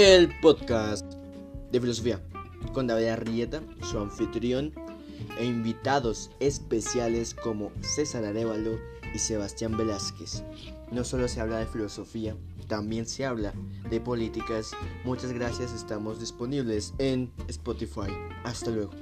el podcast de filosofía con David Arrieta, su anfitrión, e invitados especiales como César Arevalo y Sebastián Velázquez. No solo se habla de filosofía, también se habla de políticas. Muchas gracias, estamos disponibles en Spotify. Hasta luego.